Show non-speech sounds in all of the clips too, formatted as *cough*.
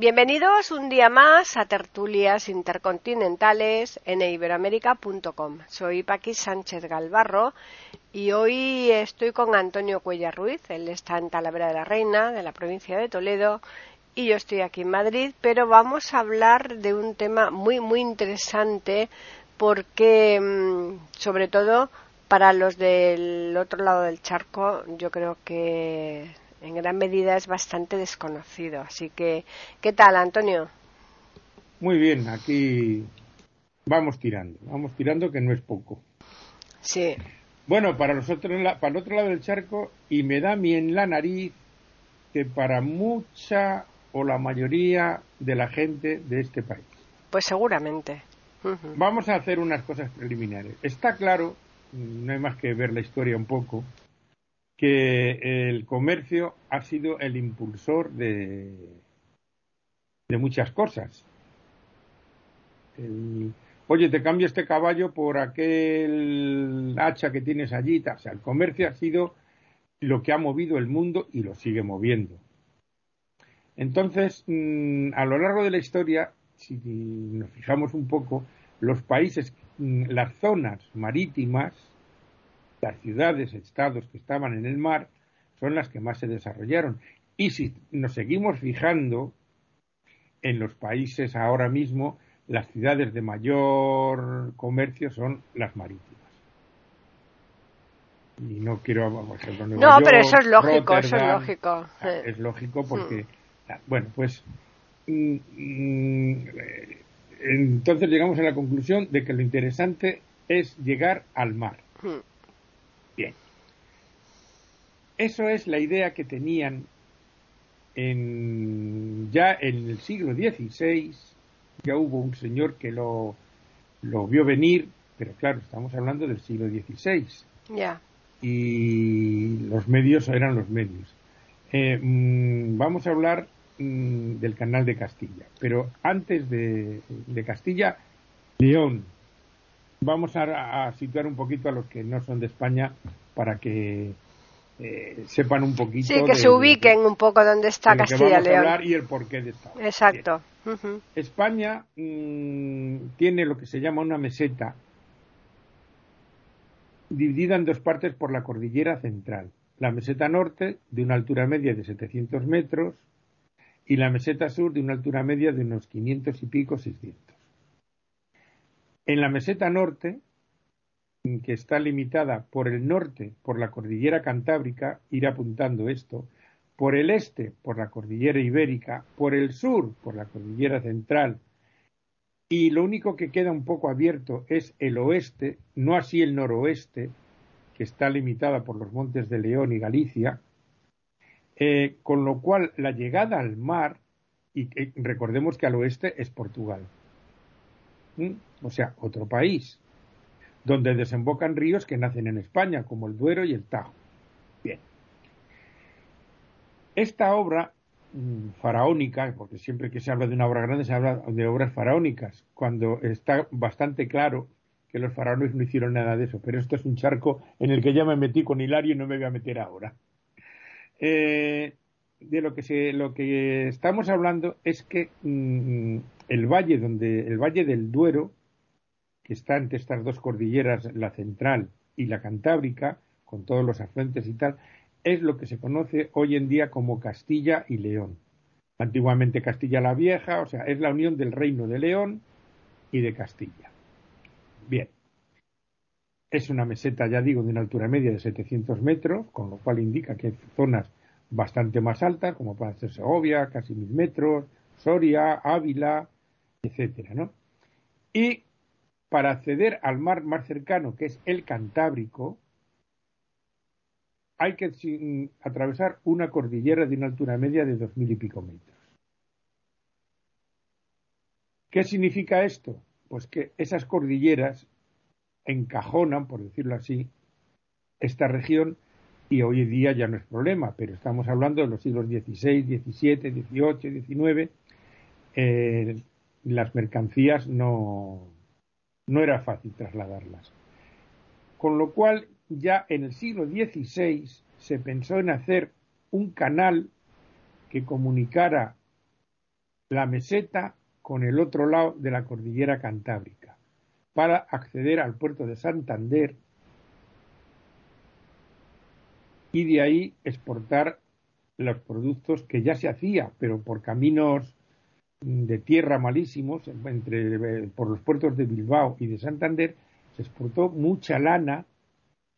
Bienvenidos un día más a Tertulias Intercontinentales en iberoamérica.com. Soy Paqui Sánchez Galvarro y hoy estoy con Antonio Cuella Ruiz. Él está en Talavera de la Reina, de la provincia de Toledo, y yo estoy aquí en Madrid, pero vamos a hablar de un tema muy, muy interesante porque, mm, sobre todo, para los del otro lado del charco, yo creo que en gran medida es bastante desconocido. Así que, ¿qué tal, Antonio? Muy bien, aquí vamos tirando, vamos tirando que no es poco. Sí. Bueno, para, nosotros, para el otro lado del charco, y me da mi en la nariz que para mucha o la mayoría de la gente de este país. Pues seguramente. Vamos a hacer unas cosas preliminares. Está claro, no hay más que ver la historia un poco, que el comercio ha sido el impulsor de, de muchas cosas. Oye, te cambio este caballo por aquel hacha que tienes allí. O sea, el comercio ha sido lo que ha movido el mundo y lo sigue moviendo. Entonces, mm, a lo largo de la historia, si nos fijamos un poco, los países, mm, las zonas marítimas, las ciudades, estados que estaban en el mar, son las que más se desarrollaron. Y si nos seguimos fijando en los países ahora mismo, las ciudades de mayor comercio son las marítimas. Y no quiero, No, pero eso es lógico, eso es lógico. Es lógico porque, hmm. bueno, pues mm, mm, entonces llegamos a la conclusión de que lo interesante es llegar al mar. Hmm. Eso es la idea que tenían en, ya en el siglo XVI. Ya hubo un señor que lo, lo vio venir, pero claro, estamos hablando del siglo XVI. Ya. Y los medios eran los medios. Eh, mm, vamos a hablar mm, del canal de Castilla, pero antes de, de Castilla, León, vamos a, situar un poquito a los que no son de España para que eh, sepan un poquito. Sí, que se ubiquen un poco donde está Castilla y León. y el porqué de esta. Exacto. España mm, tiene lo que se llama una meseta dividida en dos partes por la cordillera central. La meseta norte, de una altura media de 700 metros, y la meseta sur, de una altura media de unos 500 y pico, 600. En la meseta norte, que está limitada por el norte por la cordillera cantábrica, ir apuntando esto, por el este por la cordillera ibérica, por el sur por la cordillera central, y lo único que queda un poco abierto es el oeste, no así el noroeste, que está limitada por los montes de León y Galicia, eh, con lo cual la llegada al mar, y recordemos que al oeste es Portugal, o sea, otro país, donde desembocan ríos que nacen en España, como el Duero y el Tajo. Bien. Esta obra mm, faraónica, porque siempre que se habla de una obra grande se habla de obras faraónicas, cuando está bastante claro que los faraones no hicieron nada de eso, pero esto es un charco en el que ya me metí con Hilario y no me voy a meter ahora. Eh, de lo que se, lo que estamos hablando es que mm, el valle donde el valle del Duero que está entre estas dos cordilleras la central y la cantábrica con todos los afluentes y tal es lo que se conoce hoy en día como Castilla y León. Antiguamente Castilla la Vieja o sea es la unión del reino de León y de Castilla. Bien. Es una meseta ya digo de una altura media de 700 metros con lo cual indica que hay zonas bastante más altas como puede ser Segovia casi mil metros Soria Ávila etcétera, ¿no? Y para acceder al mar más cercano, que es el Cantábrico, hay que atravesar una cordillera de una altura media de dos mil y pico metros. ¿Qué significa esto? pues que esas cordilleras encajonan, por decirlo así, esta región y hoy en día ya no es problema, pero estamos hablando de los siglos XVI, XVII, XVIII, XIX, las mercancías no, no era fácil trasladarlas. Con lo cual, ya en el siglo XVI se pensó en hacer un canal que comunicara la meseta con el otro lado de la cordillera cantábrica para acceder al puerto de Santander y de ahí exportar los productos que ya se hacía, pero por caminos de tierra malísimos, entre, por los puertos de Bilbao y de Santander, se exportó mucha lana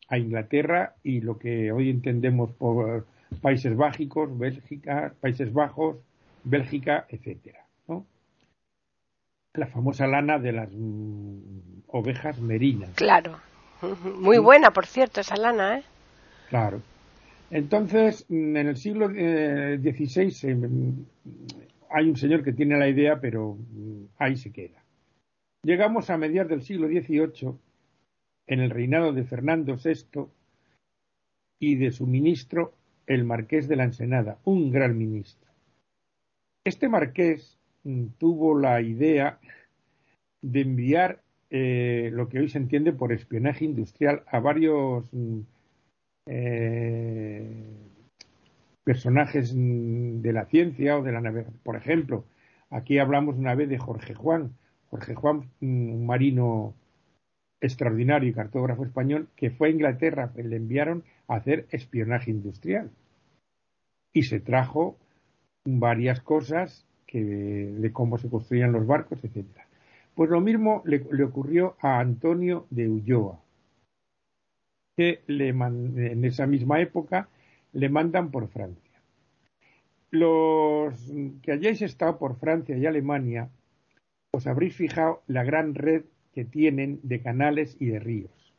a Inglaterra y lo que hoy entendemos por Países Bájicos, Bélgica, Países Bajos, Bélgica, etcétera, ¿no? La famosa lana de las mm, ovejas merinas. Claro. *laughs* Muy buena, por cierto, esa lana, ¿eh? Claro. Entonces, en el siglo XVI mm, hay un señor que tiene la idea, pero mm, ahí se queda. Llegamos a mediados del siglo XVIII, en el reinado de Fernando VI y de su ministro, el marqués de la Ensenada, un gran ministro. Este marqués mm, tuvo la idea de enviar eh, lo que hoy se entiende por espionaje industrial a varios mm, eh, personajes mm, de la ciencia o de la navegación. Por ejemplo, aquí hablamos una vez de Jorge Juan. Jorge Juan, un marino extraordinario y cartógrafo español, que fue a Inglaterra, le enviaron a hacer espionaje industrial. Y se trajo varias cosas que, de cómo se construían los barcos, etcétera. Pues lo mismo le, ocurrió a Antonio de Ulloa, que le, en esa misma época le mandan por Francia. Los que hayáis estado por Francia y Alemania, os habréis fijado la gran red que tienen de canales y de ríos,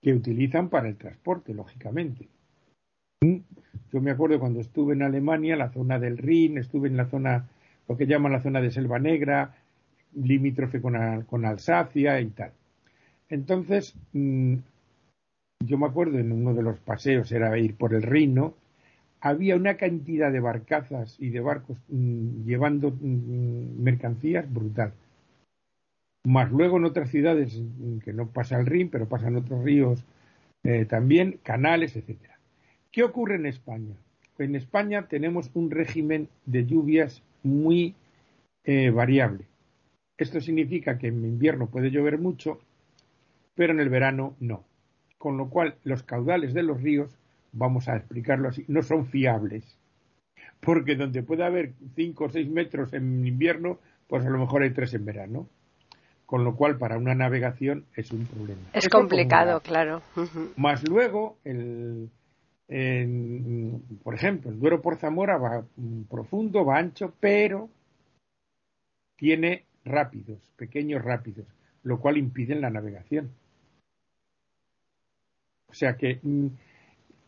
que utilizan para el transporte, lógicamente. Yo me acuerdo cuando estuve en Alemania, la zona del Rin, estuve en la zona, lo que llaman la zona de Selva Negra, limítrofe con, con Alsacia y tal. Entonces, mm, yo me acuerdo en uno de los paseos, era ir por el Rino, había una cantidad de barcazas y de barcos mm, llevando mm, mercancías brutal. Más luego en otras ciudades, mm, que no pasa el Rin, pero pasan otros ríos eh, también, canales, etcétera. ¿Qué ocurre en España? En España tenemos un régimen de lluvias muy eh, variable. Esto significa que en invierno puede llover mucho, pero en el verano no con lo cual los caudales de los ríos, vamos a explicarlo así, no son fiables. Porque donde puede haber 5 o 6 metros en invierno, pues a lo mejor hay 3 en verano. Con lo cual, para una navegación es un problema. Es complicado, claro. Más luego, el, por ejemplo, el Duero por Zamora va profundo, va ancho, pero tiene rápidos, pequeños rápidos, lo cual impide la navegación. O sea que mm,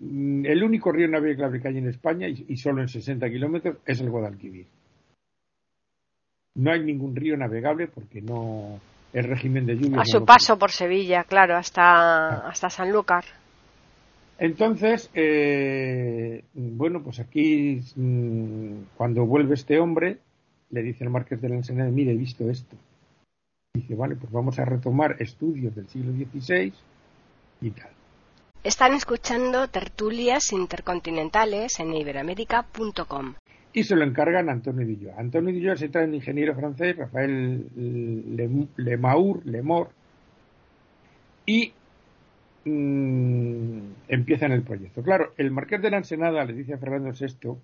mm, el único río navegable que hay en España, y, solo en 60 kilómetros, es el Guadalquivir. No hay ningún río navegable porque no el régimen de lluvia. A su paso por Sevilla, claro, hasta, hasta Sanlúcar. Entonces, eh, bueno, pues aquí, mm, cuando vuelve este hombre, le dice el Marqués de la Ensenada, mire, he visto esto. Dice, vale, pues vamos a retomar estudios del siglo XVI y tal. Están escuchando tertulias intercontinentales en iberamérica.com. Y se lo encargan a Antonio Dilloa. Antonio Dilloa se trae un ingeniero francés, Rafael Lemaur, Lemor, y mm, empiezan el proyecto. Claro, el marqués de la Ensenada le dice a Fernando VI,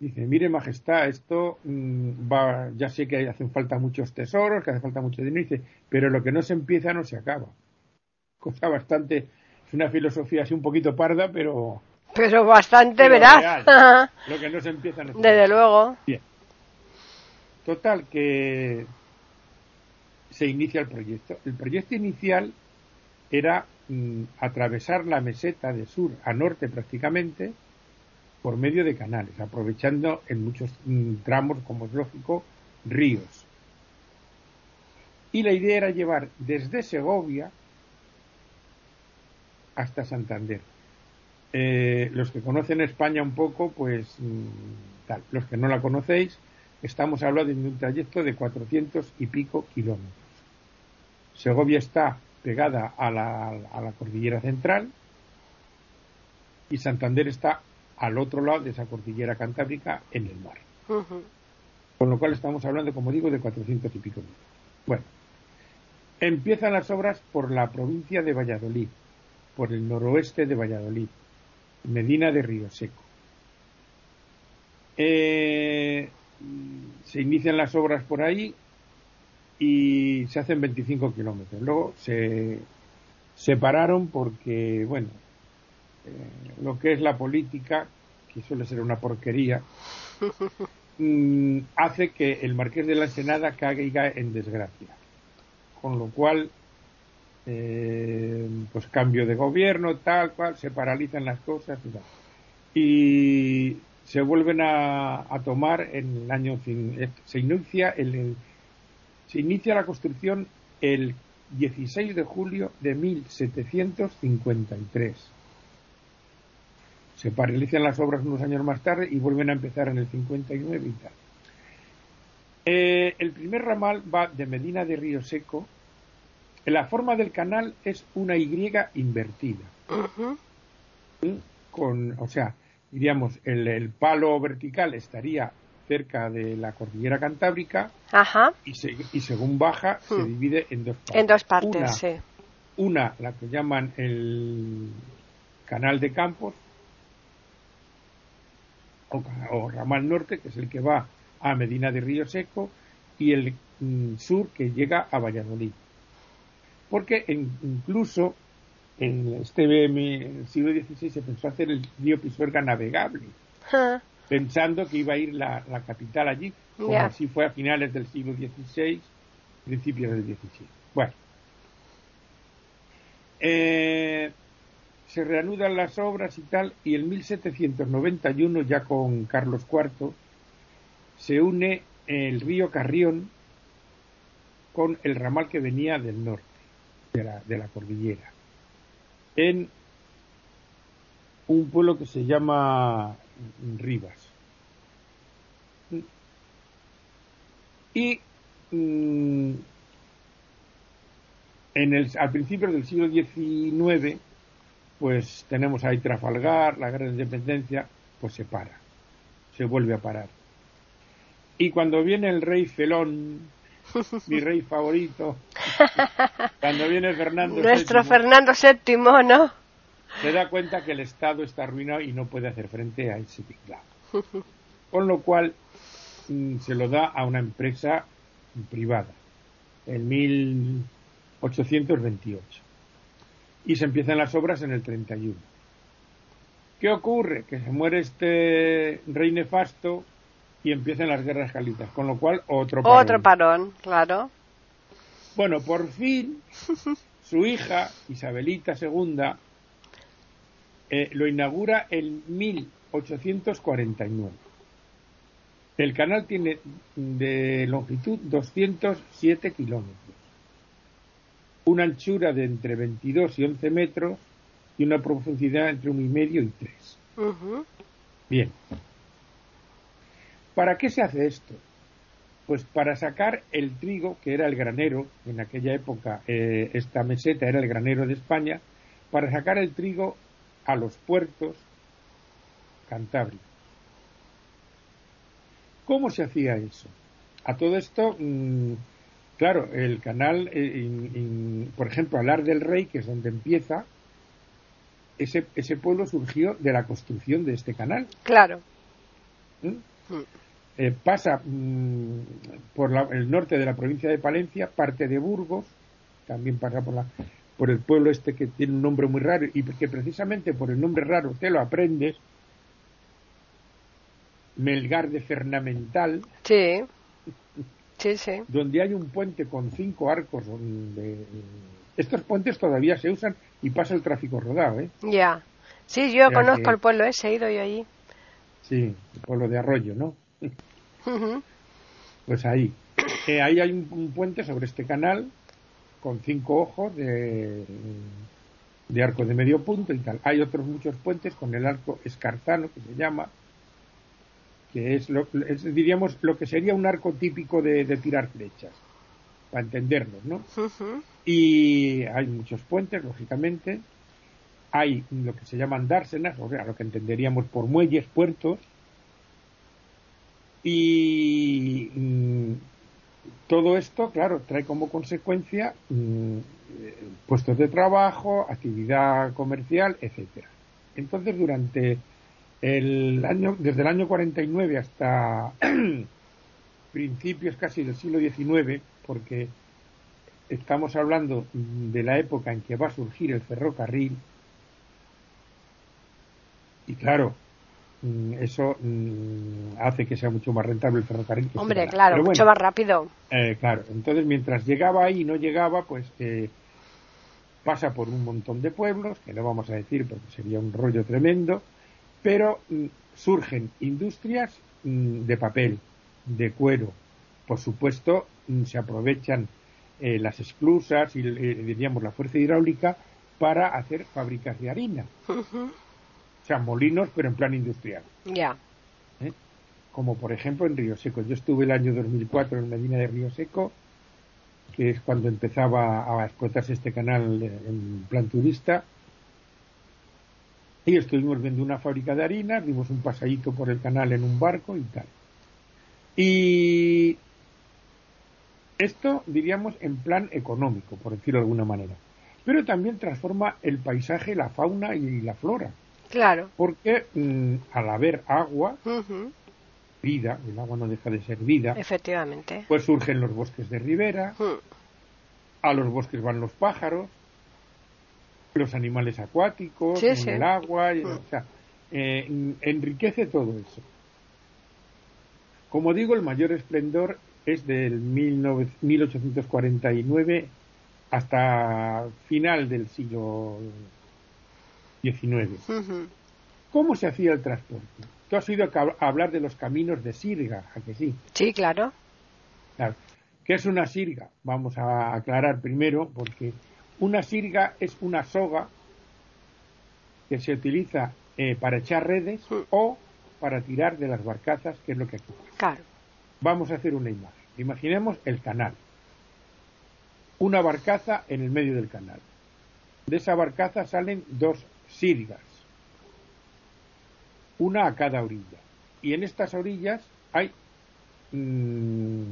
dice, mire majestad, esto mm, va, ya sé que hacen falta muchos tesoros, que hace falta mucho dinero, dice, pero lo que no se empieza no se acaba. Cosa bastante es una filosofía así un poquito parda, pero... Pero bastante veraz. *laughs* Lo que no se empieza no Desde luego. Bien. Total, que se inicia el proyecto. El proyecto inicial era mm, atravesar la meseta de sur a norte prácticamente por medio de canales, aprovechando en muchos mm, tramos, como es lógico, ríos. Y la idea era llevar desde Segovia hasta Santander. Eh, los que conocen España un poco, pues mm, tal. Los que no la conocéis, estamos hablando de un trayecto de 400 y pico kilómetros. Segovia está pegada a la, a la cordillera central y Santander está al otro lado de esa cordillera cantábrica en el mar. Con lo cual estamos hablando, como digo, de 400 y pico. Bueno, empiezan las obras por la provincia de Valladolid, por el noroeste de Valladolid, Medina de Río Seco. Eh, se inician las obras por ahí y se hacen 25 kilómetros. Luego se separaron porque, bueno, eh, lo que es la política, que suele ser una porquería, *laughs* mm, hace que el marqués de la Senada caiga en desgracia. Con lo cual, eh, pues cambio de gobierno, tal cual, se paralizan las cosas y tal. Y se vuelven a, tomar en el año, se inicia el se inicia la construcción el 16 de julio de 1753. Se paralizan las obras unos años más tarde y vuelven a empezar en el 59 y tal. Eh, el primer ramal va de Medina de Río Seco. La forma del canal es una Y invertida. Con, o sea, diríamos, el palo vertical estaría cerca de la cordillera cantábrica Y, según baja se hmm. divide en dos partes. En dos partes, una, sí. Una, la que llaman el canal de Campos, o, ramal norte, que es el que va a Medina de Río Seco, y el mm, sur que llega a Valladolid. Porque incluso en este el siglo XVI se pensó hacer el río Pisuerga navegable pensando que iba a ir la, capital allí, como así fue a finales del siglo XVI, principios del XVII. Bueno, eh, se reanudan las obras y tal, y en 1791, ya con Carlos IV, se une el río Carrión con el ramal que venía del norte, de la, de la cordillera, en un pueblo que se llama Rivas. Y mm, en el, al principio del siglo XIX, pues tenemos ahí Trafalgar, la Gran Independencia, pues se para, se vuelve a parar. Y cuando viene el rey Felón, *laughs* mi rey favorito, cuando viene Fernando Nuestro Fernando VII, ¿no? se da cuenta que el Estado está arruinado y no puede hacer frente a ese tinglado. Con lo cual mm, se lo da a una empresa privada en 1828 y se empiezan las obras en el 31. ¿Qué ocurre? Que se muere este rey nefasto y empiezan las guerras calitas, con lo cual otro parón. Otro parón, claro. Bueno, por fin su hija, Isabelita II, eh, lo inaugura en 1849. El canal tiene de longitud 207 kilómetros, una anchura de entre 22 y 11 metros y una profundidad entre uno y medio y 3. Bien. ¿Para qué se hace esto? Pues para sacar el trigo, que era el granero, en aquella época eh, esta meseta era el granero de España, para sacar el trigo a los puertos cantábricos. ¿Cómo se hacía eso? A todo esto, mm, claro, el canal, eh, por ejemplo, Alar del Rey, que es donde empieza, ese, ese pueblo surgió de la construcción de este canal. Claro. ¿Mm? Mm. Eh, pasa por el norte de la provincia de Palencia, parte de Burgos, también pasa por la por el pueblo este que tiene un nombre muy raro y que precisamente por el nombre raro te lo aprendes, Melgar de Fernamental. Sí. *laughs* Sí, sí. Donde hay un puente con cinco arcos donde estos puentes todavía se usan y pasa el tráfico rodado, ¿eh? Ya. Sí, yo conozco el pueblo ese, he ido yo allí. Sí, el pueblo de Arroyo, ¿no? Pues ahí. eh, ahí hay un, puente sobre este canal con cinco ojos de, de arco de medio punto y tal. Hay otros muchos puentes con el arco escartano, que se llama, que es, lo, diríamos, lo que sería un arco típico de, tirar flechas, para entendernos, ¿no? Y hay muchos puentes, lógicamente. Hay lo que se llaman dársenas, o sea, lo que entenderíamos por muelles, puertos. Y mm, todo esto, claro, trae como consecuencia mm, puestos de trabajo, actividad comercial, etcétera. Entonces, durante el año, desde el año 49 hasta *clears throat* principios casi del siglo XIX, porque estamos hablando de la época en que va a surgir el ferrocarril, y claro, eso mm, hace que sea mucho más rentable el ferrocarril. Hombre, claro, mucho más rápido. Eh, claro, entonces mientras llegaba ahí y no llegaba, pues eh, pasa por un montón de pueblos, que no vamos a decir porque sería un rollo tremendo, pero mm, surgen industrias mm, de papel, de cuero. Por supuesto, mm, se aprovechan eh, las esclusas y eh, diríamos la fuerza hidráulica para hacer fábricas de harina. O sea, molinos, pero en plan industrial. Ya. ¿Eh? Como por ejemplo en Río Seco. Yo estuve el año 2004 en Medina de Río Seco que es cuando empezaba a explotarse este canal en plan turista. Y estuvimos viendo una fábrica de harina, dimos un pasadito por el canal en un barco y tal. Y esto, diríamos, en plan económico, por decirlo de alguna manera. Pero también transforma el paisaje, la fauna y la flora. Claro. Porque mm, al haber agua, vida, el agua no deja de ser vida. Efectivamente. Pues surgen los bosques de ribera, a los bosques van los pájaros, los animales acuáticos, en el agua, o sea, eh, enriquece todo eso. Como digo, el mayor esplendor es del 1849 hasta final del siglo XIX. ¿Cómo se hacía el transporte? Tú has oído hablar de los caminos de sirga, ¿a que sí? Sí, claro. ¿Qué es una sirga? Vamos a aclarar primero, porque una sirga es una soga que se utiliza eh, para echar redes o para tirar de las barcazas, que es lo que aquí pasa. Claro. Vamos a hacer una imagen. Imaginemos el canal. Una barcaza en el medio del canal. De esa barcaza salen dos sirgas una a cada orilla. Y en estas orillas hay mm,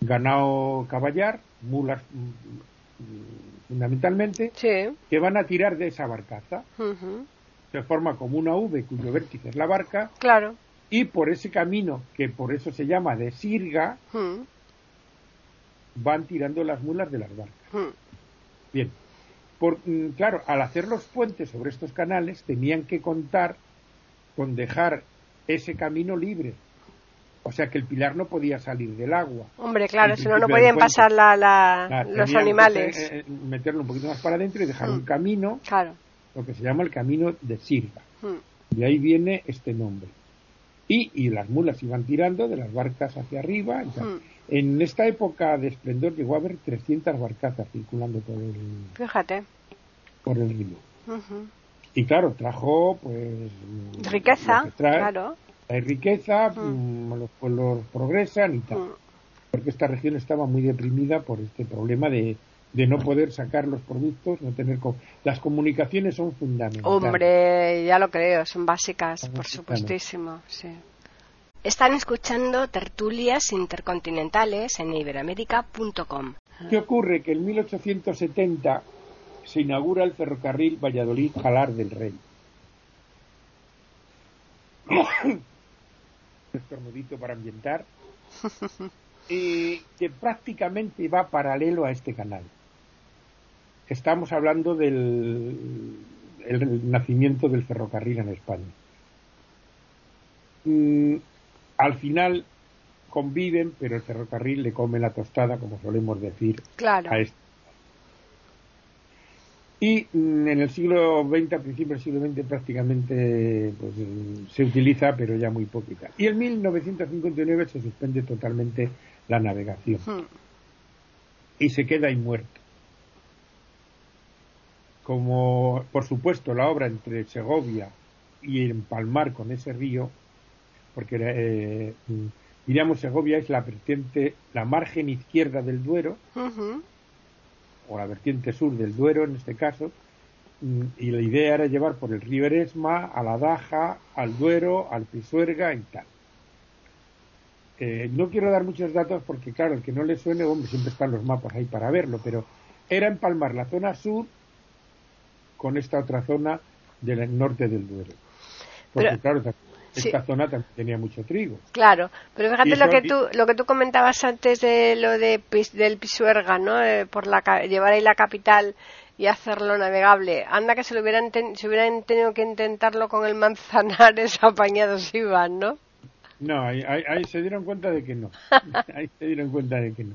ganado caballar, mulas mm, fundamentalmente, que van a tirar de esa barcaza. Se forma como una V cuyo vértice es la barca. Claro. Y por ese camino, que por eso se llama de sirga, van tirando las mulas de las barcas. Bien. Por, mm, claro, al hacer los puentes sobre estos canales tenían que contar con dejar ese camino libre. O sea que el pilar no podía salir del agua. Hombre, claro, si no, no podían pasar la, los animales. Eh, eh, meterlo un poquito más para adentro y dejar un mm. camino, claro. lo que se llama el camino de Sirga. Mm. De ahí viene este nombre. Y, y, las mulas iban tirando de las barcas hacia arriba. Mm. En esta época de esplendor llegó a haber 300 barcazas circulando por el, Fíjate. Por el río. Y claro, trajo pues riqueza, claro. Hay riqueza, mm. Mm, los pueblos progresan y tal. Mm. Porque esta región estaba muy deprimida por este problema de, de no poder sacar los productos, no tener las comunicaciones son fundamentales. Hombre, ya lo creo, son básicas, por supuestísimo, sí. Están escuchando tertulias intercontinentales en iberamérica.com. ¿Qué ocurre? Que en 1870 se inaugura el ferrocarril Valladolid-Jalar del Rey. *coughs* estornudito para ambientar, *laughs* eh, que prácticamente va paralelo a este canal. Estamos hablando del nacimiento del ferrocarril en España. Mm, al final conviven, pero el ferrocarril le come la tostada, como solemos decir, a este y mm, en el siglo XX, a principios del siglo XX, prácticamente pues, se utiliza, pero ya muy poquita. Y en 1959 se suspende totalmente la navegación. Hmm. Y se queda ahí muerto. Como, por supuesto, la obra entre Segovia y Empalmar con ese río, porque eh, diríamos Segovia es la vertiente, la margen izquierda del Duero, o la vertiente sur del Duero en este caso, y la idea era llevar por el río Eresma a la Daja, al Duero, al Pisuerga y tal. Eh, no quiero dar muchos datos porque, claro, el que no le suene, hombre, siempre están los mapas ahí para verlo, pero era empalmar la zona sur con esta otra zona del norte del Duero. Porque, Pero- claro, esta sí. esta zona también tenía mucho trigo. Claro, pero fíjate lo que tú lo que tú comentabas antes de lo de del Pisuerga, ¿no? Eh, por la llevar ahí la capital y hacerlo navegable. Anda que se lo hubieran ten- se hubieran tenido que intentarlo con el Manzanares *laughs* apañados iban, ¿no? No, ahí, ahí- ahí se dieron cuenta de que no. *laughs* Ahí se dieron cuenta de que no.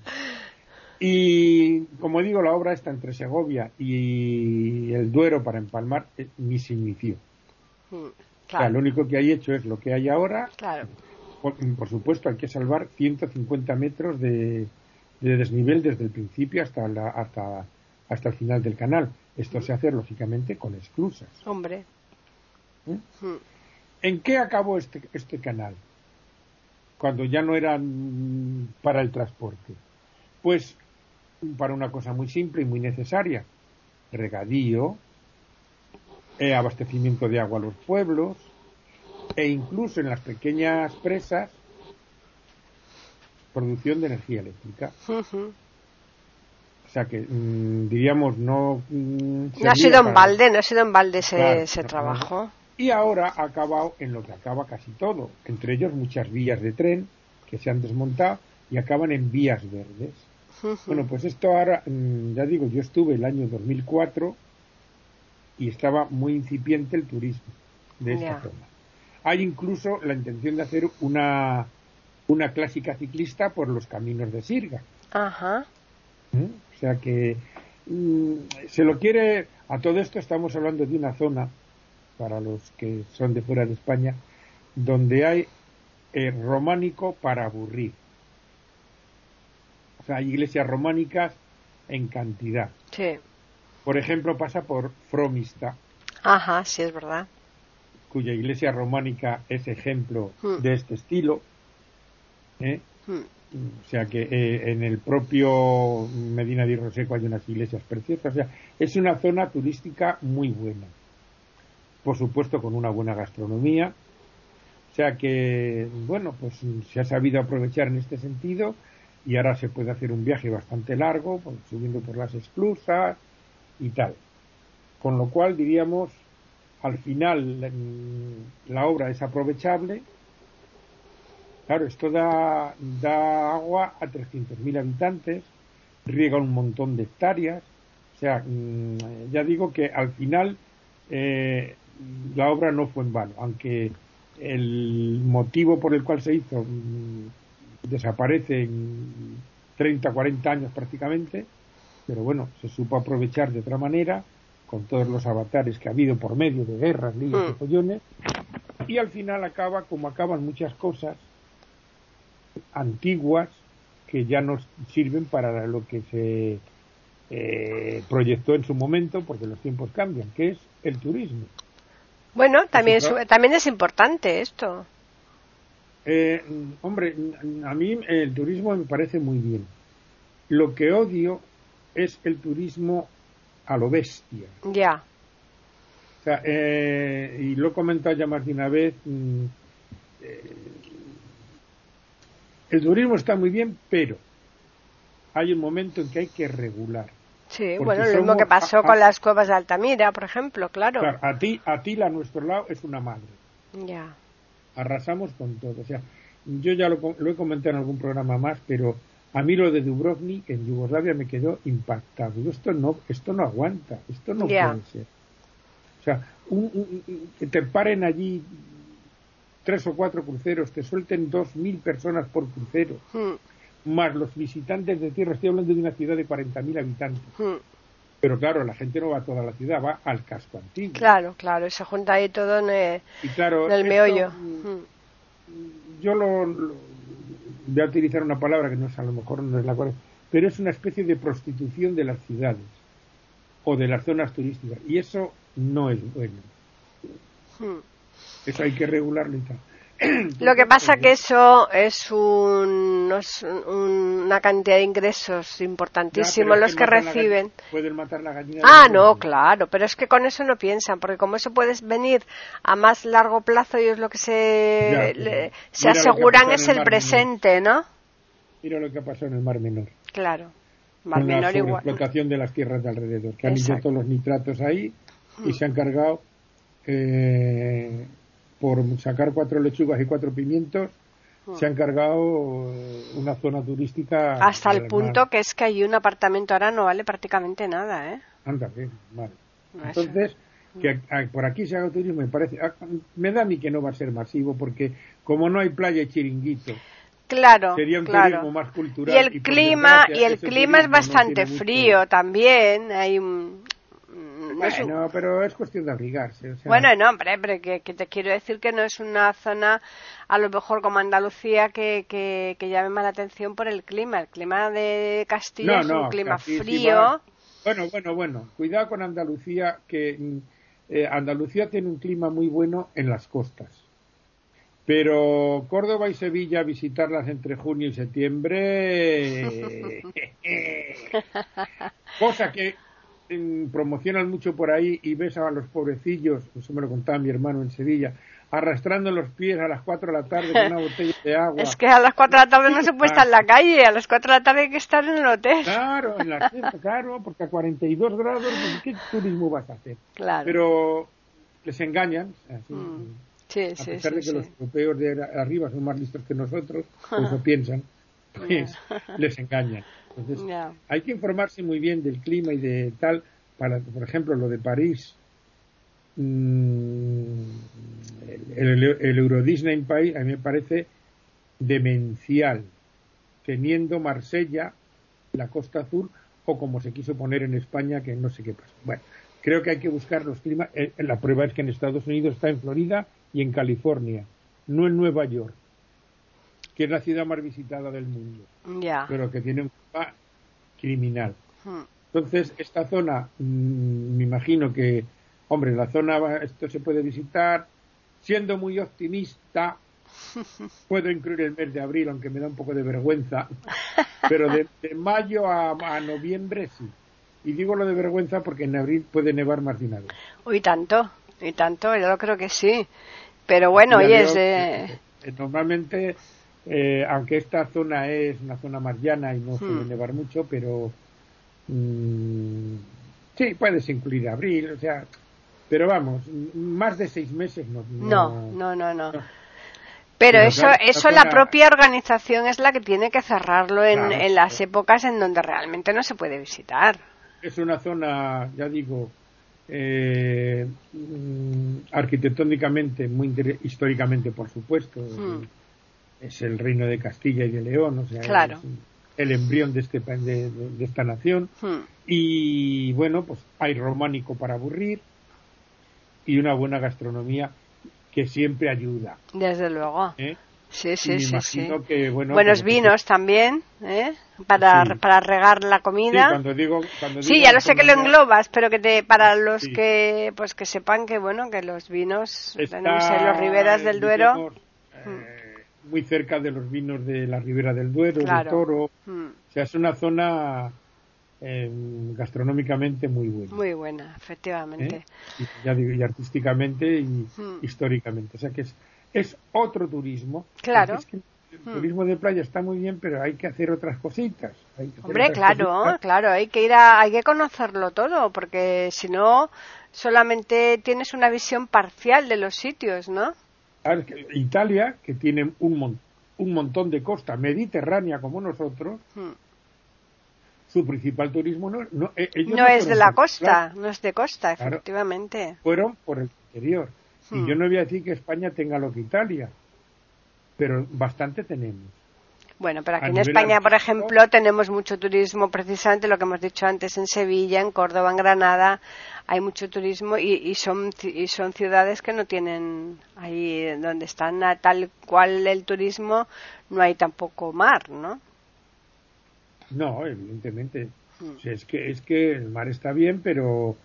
Y como digo, la obra está entre Segovia y el Duero para empalmar, eh, ni se inició. Mm, O sea, lo único que hay hecho es lo que hay ahora. claro. Por, por supuesto, hay que salvar 150 metros de, de desnivel desde el principio hasta, la, hasta, hasta el final del canal. Esto se hace, lógicamente, con esclusas. Hombre. ¿eh? Mm, ¿En qué acabó este, este canal? Cuando ya no eran para el transporte. Pues para una cosa muy simple y muy necesaria. Regadío, eh, abastecimiento de agua a los pueblos e incluso en las pequeñas presas producción de energía eléctrica. O sea que mm, diríamos no... mm, No ha sido en balde, no ha sido en balde ese, Claro, ese no, trabajo. Y ahora ha acabado en lo que acaba casi todo, entre ellos muchas vías de tren que se han desmontado y acaban en vías verdes. Bueno, pues esto ahora, mm, ya digo, yo estuve el año 2004 y estaba muy incipiente el turismo de esta zona. Hay incluso la intención de hacer una, una clásica ciclista por los caminos de Sirga. Ajá. ¿eh? O sea que mm, se lo quiere, a todo esto estamos hablando de una zona, para los que son de fuera de España, donde hay eh, románico para aburrir. O sea, hay iglesias románicas en cantidad. Sí. Por ejemplo, pasa por Fromista, Ajá, sí es verdad. cuya iglesia románica es ejemplo Hmm. de este estilo. ¿eh? Mm, O sea que eh, en el propio Medina de Roseco hay unas iglesias preciosas. O sea, es una zona turística muy buena. Por supuesto, con una buena gastronomía. O sea que, bueno, pues se ha sabido aprovechar en este sentido y ahora se puede hacer un viaje bastante largo, pues, subiendo por las esclusas y tal. Con lo cual, diríamos, al final la, la obra es aprovechable Claro, esto da, da agua a 300.000 habitantes, riega un montón de hectáreas. O sea, mm, ya digo que al final eh, la obra no fue en vano, aunque el motivo por el cual se hizo mm, desaparece en 30, 40 años prácticamente, pero bueno, se supo aprovechar de otra manera, con todos los avatares que ha habido por medio de guerras, líos y Mm. follones, y al final acaba como acaban muchas cosas antiguas que ya no sirven para lo que se eh, proyectó en su momento, porque los tiempos cambian, que es el turismo. Bueno, también, también es importante esto. Eh, hombre, a mí el turismo me parece muy bien. Lo que odio es el turismo a lo bestia. Ya. O sea, eh, y lo he comentado ya más de una vez, mm, eh, el turismo está muy bien, pero hay un momento en que hay que regular. Sí, bueno, lo mismo que pasó a- con las cuevas de Altamira, por ejemplo, claro. Claro, a ti, a ti a nuestro lado es una madre. Ya. Arrasamos con todo. O sea, yo ya lo, lo he comentado en algún programa más, pero a mí lo de Dubrovnik en Yugoslavia me quedó impactado. Digo, esto no, esto no aguanta, esto no puede ser. O sea, un- un- un- que te paren allí tres o cuatro cruceros, te suelten dos mil personas por crucero, Mm, más los visitantes de tierra. Estoy hablando de una ciudad de 40.000 habitantes. mm. Pero claro, la gente no va a toda la ciudad, va al casco antiguo. Claro, claro, y se junta ahí todo en, eh, Y claro, en el meollo. mm, yo lo, lo- voy a utilizar una palabra que no es a lo mejor no es la correcta, pero es una especie de prostitución de las ciudades o de las zonas turísticas y eso no es bueno. Hmm. Eso hay que regularlo y tal. Lo que pasa que eso es, un, es una cantidad de ingresos importantísimos los que, reciben. pueden matar la gallina. Ah, no, claro, pero es que con eso no piensan, porque como eso puedes venir a más largo plazo es lo que se, se aseguran es el, presente, ¿no? Mira lo que ha pasado en el Mar Menor. Claro, Mar con Menor la explotación de las tierras de alrededor, que han inyectado los nitratos ahí y se han cargado eh, por sacar cuatro lechugas y cuatro pimientos, se han cargado eh, una zona turística. Hasta el punto que es que hay un apartamento ahora no vale prácticamente nada, ¿eh? Anda, bien, vale. Entonces, que por aquí se haga turismo me parece. Ah, me da a mí que no va a ser masivo porque, como no hay playa y chiringuito. Claro, sería un claro. turismo más cultural. Y el clima, y el clima es bastante frío también. Hay un, bueno, pero es cuestión de abrigarse. Bueno, no, hombre, pero que, te quiero decir que no es una zona, a lo mejor como Andalucía, que, que, llame más la atención por el clima. El clima de Castilla es un clima frío. Bueno, bueno, bueno. Cuidado con Andalucía, que mm, eh, Andalucía tiene un clima muy bueno en las costas. Pero Córdoba y Sevilla, visitarlas entre junio y septiembre. *laughs* *laughs* cosa que promocionan mucho por ahí y ves a los pobrecillos, eso me lo contaba mi hermano en Sevilla, arrastrando los pies a las 4 de la tarde con una *laughs* botella de agua. Es que a las 4 de la tarde no se puede estar en la calle, a las 4 de la tarde hay que estar en el hotel. Claro, en la, *laughs* claro porque a 42 grados, pues, ¿qué turismo vas a hacer? Claro. Pero les engañan. Mm. Sí, a pesar de que los europeos de arriba son más listos que nosotros, *laughs* eso piensan, pues les engañan. Entonces, hay que informarse muy bien del clima y de tal, para, por ejemplo, lo de París, mm, el, el, Euro Disney País a mí me parece demencial, teniendo Marsella, la Costa Azul, o como se quiso poner en España, que no sé qué pasa. Bueno, creo que hay que buscar los climas. Eh, la prueba es que en Estados Unidos está en Florida y en California, no en Nueva York que es la ciudad más visitada del mundo, pero que tiene un clima criminal. Hmm. Entonces, esta zona, mm, me imagino que, hombre, la zona, esto se puede visitar, siendo muy optimista, *laughs* puedo incluir el mes de abril, aunque me da un poco de vergüenza, pero de, mayo a, noviembre sí. Y digo lo de vergüenza porque en abril puede nevar más de. Uy, tanto, y tanto, yo creo que sí. Pero bueno, oye, es... Eh, normalmente eh, aunque esta zona es una zona más llana y no suele hmm. nevar mucho, pero mm, sí, puedes incluir abril, o sea, pero vamos, más de seis meses no. No, no, no, no. Pero, eso, eso la propia organización es la que tiene que cerrarlo en, en las épocas en donde realmente no se puede visitar. Es una zona, ya digo, eh, mm, arquitectónicamente, muy históricamente, por supuesto. Hmm es el reino de Castilla y de León, o sea, es el embrión de, este, de, de esta nación. Hmm. Y bueno, pues hay románico para aburrir y una buena gastronomía que siempre ayuda. Desde luego. ¿Eh? Sí, sí, sí. Que, bueno, Buenos vinos también, ¿eh? Para, para regar la comida. Sí, cuando digo, cuando sí ya lo sé que lo englobas, pero que te, para los que pues que sepan que bueno que los vinos en los riberas del Duero. Eh, muy cerca de los vinos de la Ribera del Duero, del Toro. Mm. O sea, es una zona eh, gastronómicamente muy buena. Muy buena, efectivamente. ¿Eh? Y, artísticamente y mm. históricamente. O sea que es, es otro turismo. Claro. el mm. turismo de playa está muy bien, pero hay que hacer otras cositas. Hombre, claro, claro, hay que ir a, hay que conocerlo todo, porque si no, solamente tienes una visión parcial de los sitios, ¿no? Italia, que tiene un, un montón de costa mediterránea como nosotros, hmm. su principal turismo no, no, eh, es de la costa, no es de costa, efectivamente. Fueron por el interior. Y hmm. yo no voy a decir que España tenga lo que Italia, pero bastante tenemos. Bueno, pero aquí en España, por ejemplo, tenemos mucho turismo, precisamente lo que hemos dicho antes, en Sevilla, en Córdoba, en Granada, hay mucho turismo y, y son, y son ciudades que no tienen, ahí donde están a tal cual el turismo, no hay tampoco mar, ¿no? No, evidentemente. Mm. O sea, es que es que el mar está bien, pero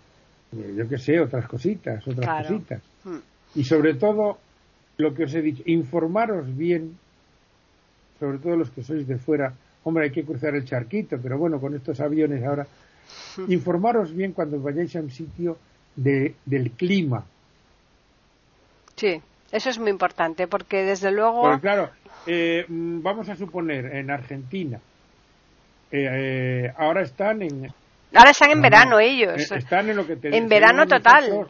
eh, yo qué sé, otras cositas, otras Claro. cositas. Mm. Y sobre todo, lo que os he dicho, informaros bien, sobre todo los que sois de fuera. Hombre, hay que cruzar el charquito, pero bueno, con estos aviones ahora. *laughs* Informaros bien cuando vayáis a un sitio de, del clima. Sí, eso es muy importante, porque desde luego... Porque claro, eh, mm, vamos a suponer en Argentina, eh, eh, ahora están en, Ahora están en No, verano no. ellos. Eh, Están en lo que te En verano total.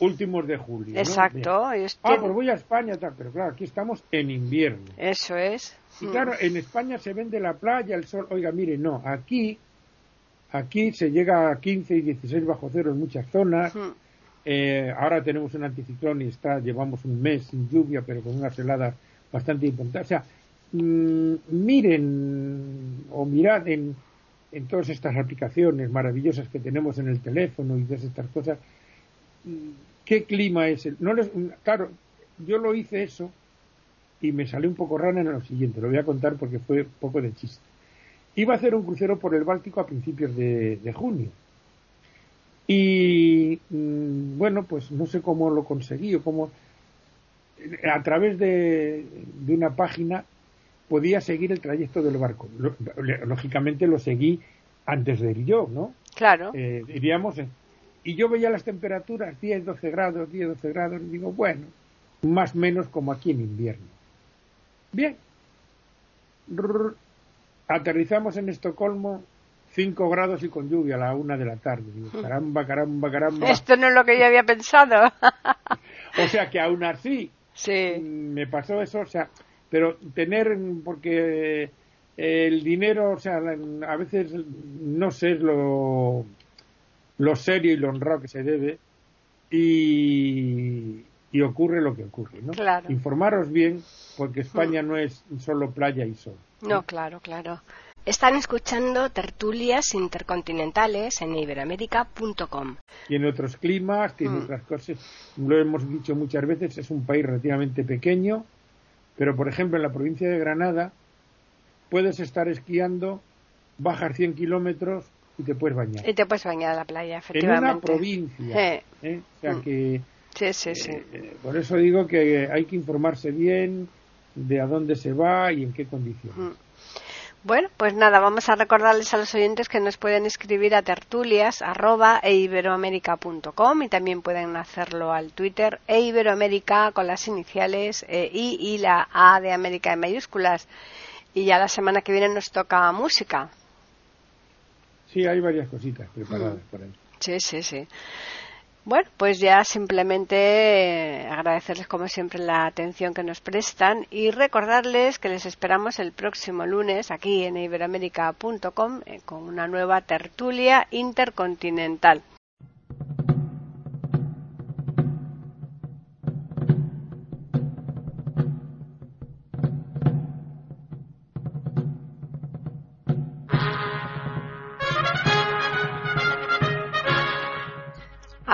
Últimos de julio. ¿no? Exacto. Ah, pues voy a España, tal, pero claro, aquí estamos en invierno. Eso es. Y claro, en España se vende la playa, el sol. Oiga, mire, no, aquí, aquí se llega a 15 y 16 bajo cero en muchas zonas. Mm. Eh, ahora tenemos un anticiclón y está, llevamos un mes sin lluvia, pero con unas heladas bastante importantes. O sea, mm, miren o mirad en, en todas estas aplicaciones maravillosas que tenemos en el teléfono y todas estas cosas, ¿qué clima es el? No les, claro, yo lo hice eso y me salió un poco rana en lo siguiente, lo voy a contar porque fue un poco de chiste. Iba a hacer un crucero por el Báltico a principios de, de junio. Y mm, bueno, pues no sé cómo lo conseguí o cómo. A través de, de una página podía seguir el trayecto del barco. Lógicamente lo seguí antes de ir yo, ¿no? Claro. eh, diríamos, eh, y yo veía las temperaturas 10, 12 grados, 10, 12 grados, y digo, bueno, más o menos como aquí en invierno. Bien. Rrr. Aterrizamos en Estocolmo, 5 grados y con lluvia a la una de la tarde. Digo, caramba, caramba, caramba. Esto no es lo que yo había pensado. O sea que aún así sí. mm, me pasó eso, o sea, pero tener, porque el dinero, o sea, a veces no sé lo, lo serio y lo honrado que se debe y, y ocurre lo que ocurre, ¿no? Claro. Informaros bien, porque España no es solo playa y sol. No, claro, claro. Están escuchando tertulias intercontinentales en iberoamérica.com. Tiene otros climas, tiene Mm. otras cosas. Lo hemos dicho muchas veces, es un país relativamente pequeño, pero por ejemplo en la provincia de Granada puedes estar esquiando, bajar 100 kilómetros y te puedes bañar. Y te puedes bañar a la playa, En efectivamente. una provincia. Eh, ¿eh? O sea Mm. que Sí, sí, sí. eh, eh, por eso digo que hay que informarse bien de a dónde se va y en qué condiciones. Mm. Bueno, pues nada, vamos a recordarles a los oyentes que nos pueden escribir a tertulias arroba e iberoamérica.com y también pueden hacerlo al Twitter e iberoamérica con las iniciales eh, I y la A de América en mayúsculas. Y ya la semana que viene nos toca música. Sí, hay varias cositas preparadas Mm. por ahí. Sí, sí, sí. Bueno, pues ya simplemente eh, agradecerles como siempre la atención que nos prestan y recordarles que les esperamos el próximo lunes aquí en iberoamérica.com eh, con una nueva tertulia intercontinental.